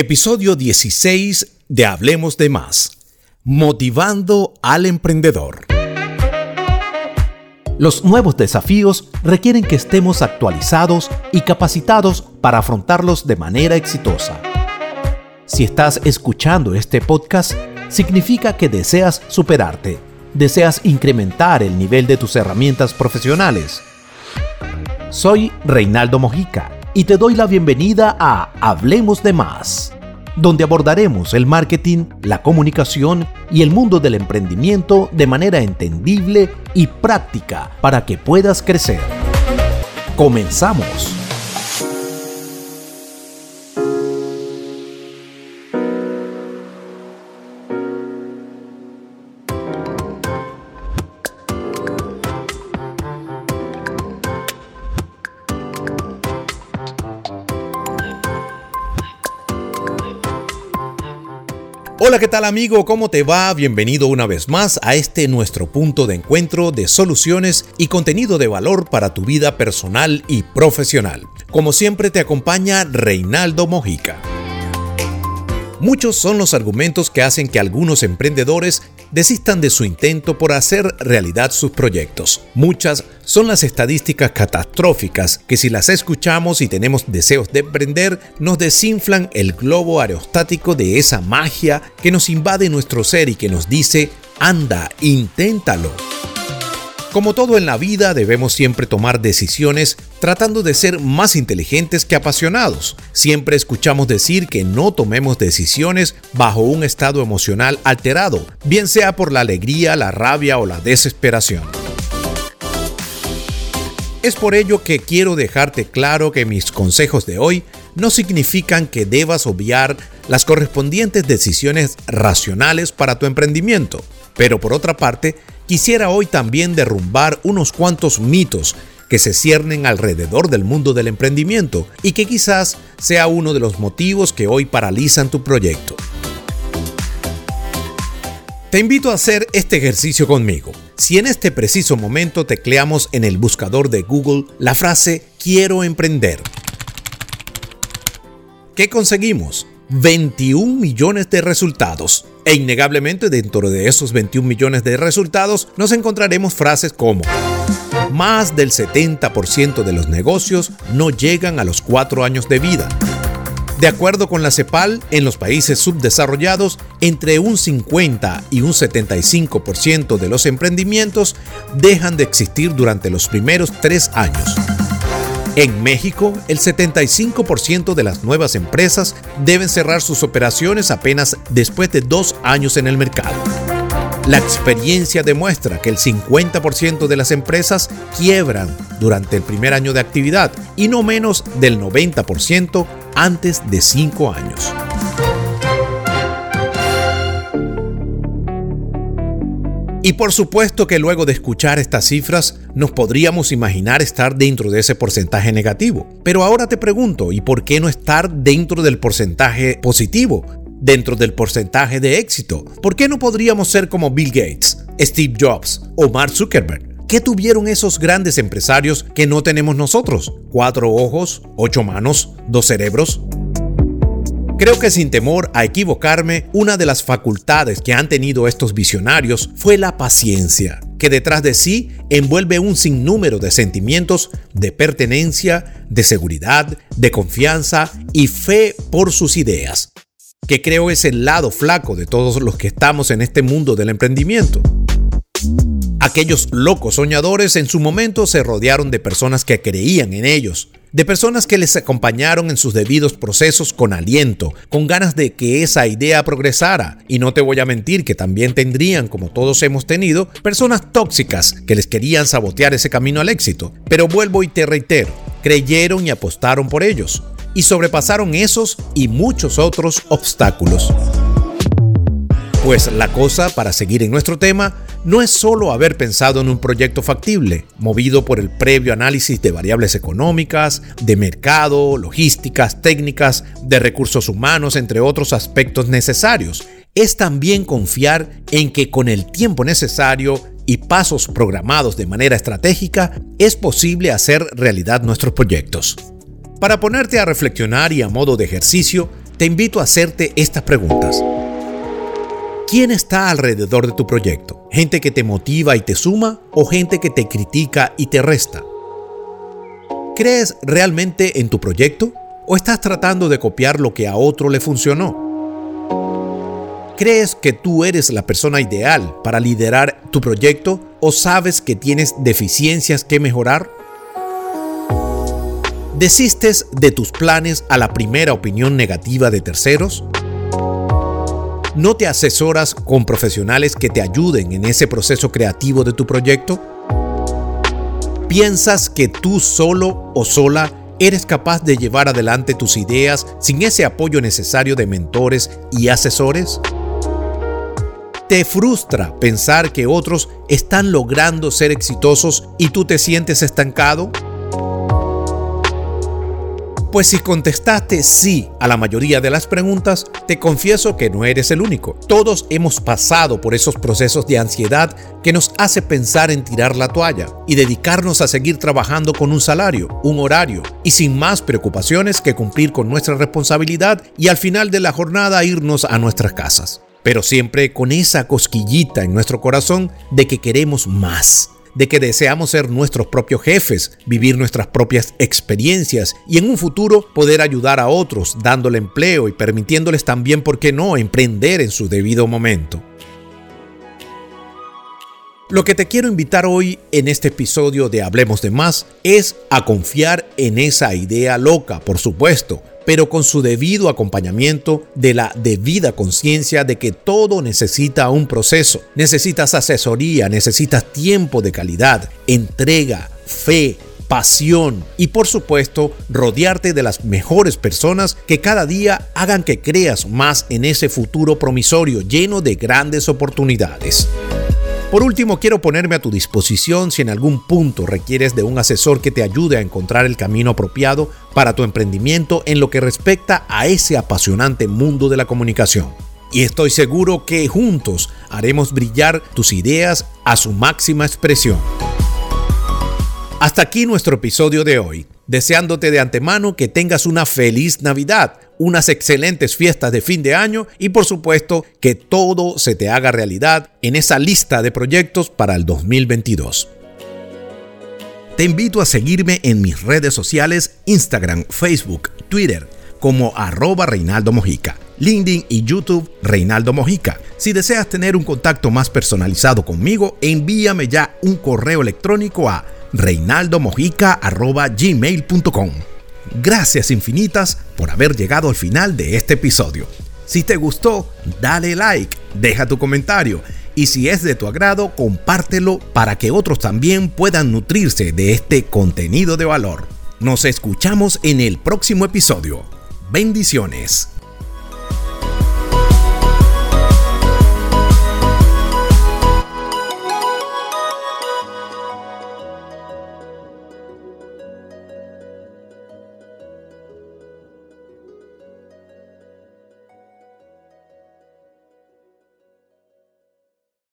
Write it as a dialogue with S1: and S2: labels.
S1: Episodio 16 de Hablemos de Más. Motivando al emprendedor. Los nuevos desafíos requieren que estemos actualizados y capacitados para afrontarlos de manera exitosa. Si estás escuchando este podcast, significa que deseas superarte, deseas incrementar el nivel de tus herramientas profesionales. Soy Reinaldo Mojica y te doy la bienvenida a Hablemos de Más, donde abordaremos el marketing, la comunicación y el mundo del emprendimiento de manera entendible y práctica para que puedas crecer. Comenzamos. Hola, ¿qué tal amigo? ¿Cómo te va? Bienvenido una vez más a este nuestro punto de encuentro de soluciones y contenido de valor para tu vida personal y profesional. Como siempre te acompaña Reinaldo Mojica. Muchos son los argumentos que hacen que algunos emprendedores desistan de su intento por hacer realidad sus proyectos. Muchas son las estadísticas catastróficas que si las escuchamos y tenemos deseos de emprender, nos desinflan el globo aerostático de esa magia que nos invade nuestro ser y que nos dice, anda, inténtalo. Como todo en la vida, debemos siempre tomar decisiones tratando de ser más inteligentes que apasionados. Siempre escuchamos decir que no tomemos decisiones bajo un estado emocional alterado, bien sea por la alegría, la rabia o la desesperación. Es por ello que quiero dejarte claro que mis consejos de hoy no significan que debas obviar las correspondientes decisiones racionales para tu emprendimiento. Pero por otra parte, quisiera hoy también derrumbar unos cuantos mitos que se ciernen alrededor del mundo del emprendimiento y que quizás sea uno de los motivos que hoy paralizan tu proyecto. Te invito a hacer este ejercicio conmigo. Si en este preciso momento tecleamos en el buscador de Google la frase quiero emprender, ¿qué conseguimos? 21 millones de resultados. E innegablemente dentro de esos 21 millones de resultados nos encontraremos frases como más del 70% de los negocios no llegan a los 4 años de vida. De acuerdo con la CEPAL, en los países subdesarrollados, entre un 50 y un 75% de los emprendimientos dejan de existir durante los primeros tres años. En México, el 75% de las nuevas empresas deben cerrar sus operaciones apenas después de dos años en el mercado. La experiencia demuestra que el 50% de las empresas quiebran durante el primer año de actividad y no menos del 90% antes de cinco años. Y por supuesto que luego de escuchar estas cifras nos podríamos imaginar estar dentro de ese porcentaje negativo. Pero ahora te pregunto, ¿y por qué no estar dentro del porcentaje positivo? Dentro del porcentaje de éxito. ¿Por qué no podríamos ser como Bill Gates, Steve Jobs o Mark Zuckerberg? ¿Qué tuvieron esos grandes empresarios que no tenemos nosotros? ¿Cuatro ojos? ¿Ocho manos? ¿Dos cerebros? Creo que sin temor a equivocarme, una de las facultades que han tenido estos visionarios fue la paciencia, que detrás de sí envuelve un sinnúmero de sentimientos de pertenencia, de seguridad, de confianza y fe por sus ideas, que creo es el lado flaco de todos los que estamos en este mundo del emprendimiento. Aquellos locos soñadores en su momento se rodearon de personas que creían en ellos, de personas que les acompañaron en sus debidos procesos con aliento, con ganas de que esa idea progresara. Y no te voy a mentir que también tendrían, como todos hemos tenido, personas tóxicas que les querían sabotear ese camino al éxito. Pero vuelvo y te reitero, creyeron y apostaron por ellos, y sobrepasaron esos y muchos otros obstáculos. Pues la cosa, para seguir en nuestro tema, no es solo haber pensado en un proyecto factible, movido por el previo análisis de variables económicas, de mercado, logísticas, técnicas, de recursos humanos, entre otros aspectos necesarios. Es también confiar en que con el tiempo necesario y pasos programados de manera estratégica es posible hacer realidad nuestros proyectos. Para ponerte a reflexionar y a modo de ejercicio, te invito a hacerte estas preguntas. ¿Quién está alrededor de tu proyecto? ¿Gente que te motiva y te suma o gente que te critica y te resta? ¿Crees realmente en tu proyecto o estás tratando de copiar lo que a otro le funcionó? ¿Crees que tú eres la persona ideal para liderar tu proyecto o sabes que tienes deficiencias que mejorar? ¿Desistes de tus planes a la primera opinión negativa de terceros? ¿No te asesoras con profesionales que te ayuden en ese proceso creativo de tu proyecto? ¿Piensas que tú solo o sola eres capaz de llevar adelante tus ideas sin ese apoyo necesario de mentores y asesores? ¿Te frustra pensar que otros están logrando ser exitosos y tú te sientes estancado? Pues si contestaste sí a la mayoría de las preguntas, te confieso que no eres el único. Todos hemos pasado por esos procesos de ansiedad que nos hace pensar en tirar la toalla y dedicarnos a seguir trabajando con un salario, un horario y sin más preocupaciones que cumplir con nuestra responsabilidad y al final de la jornada irnos a nuestras casas. Pero siempre con esa cosquillita en nuestro corazón de que queremos más de que deseamos ser nuestros propios jefes, vivir nuestras propias experiencias y en un futuro poder ayudar a otros dándole empleo y permitiéndoles también, ¿por qué no?, emprender en su debido momento. Lo que te quiero invitar hoy en este episodio de Hablemos de Más es a confiar en esa idea loca, por supuesto, pero con su debido acompañamiento de la debida conciencia de que todo necesita un proceso. Necesitas asesoría, necesitas tiempo de calidad, entrega, fe, pasión y por supuesto rodearte de las mejores personas que cada día hagan que creas más en ese futuro promisorio lleno de grandes oportunidades. Por último, quiero ponerme a tu disposición si en algún punto requieres de un asesor que te ayude a encontrar el camino apropiado para tu emprendimiento en lo que respecta a ese apasionante mundo de la comunicación. Y estoy seguro que juntos haremos brillar tus ideas a su máxima expresión. Hasta aquí nuestro episodio de hoy, deseándote de antemano que tengas una feliz Navidad, unas excelentes fiestas de fin de año y por supuesto que todo se te haga realidad en esa lista de proyectos para el 2022. Te invito a seguirme en mis redes sociales Instagram, Facebook, Twitter como arroba Reinaldo Mojica, LinkedIn y YouTube Reinaldo Mojica. Si deseas tener un contacto más personalizado conmigo, envíame ya un correo electrónico a reinaldomojica.gmail.com. Gracias infinitas por haber llegado al final de este episodio. Si te gustó, dale like, deja tu comentario y si es de tu agrado, compártelo para que otros también puedan nutrirse de este contenido de valor. Nos escuchamos en el próximo episodio. Bendiciones.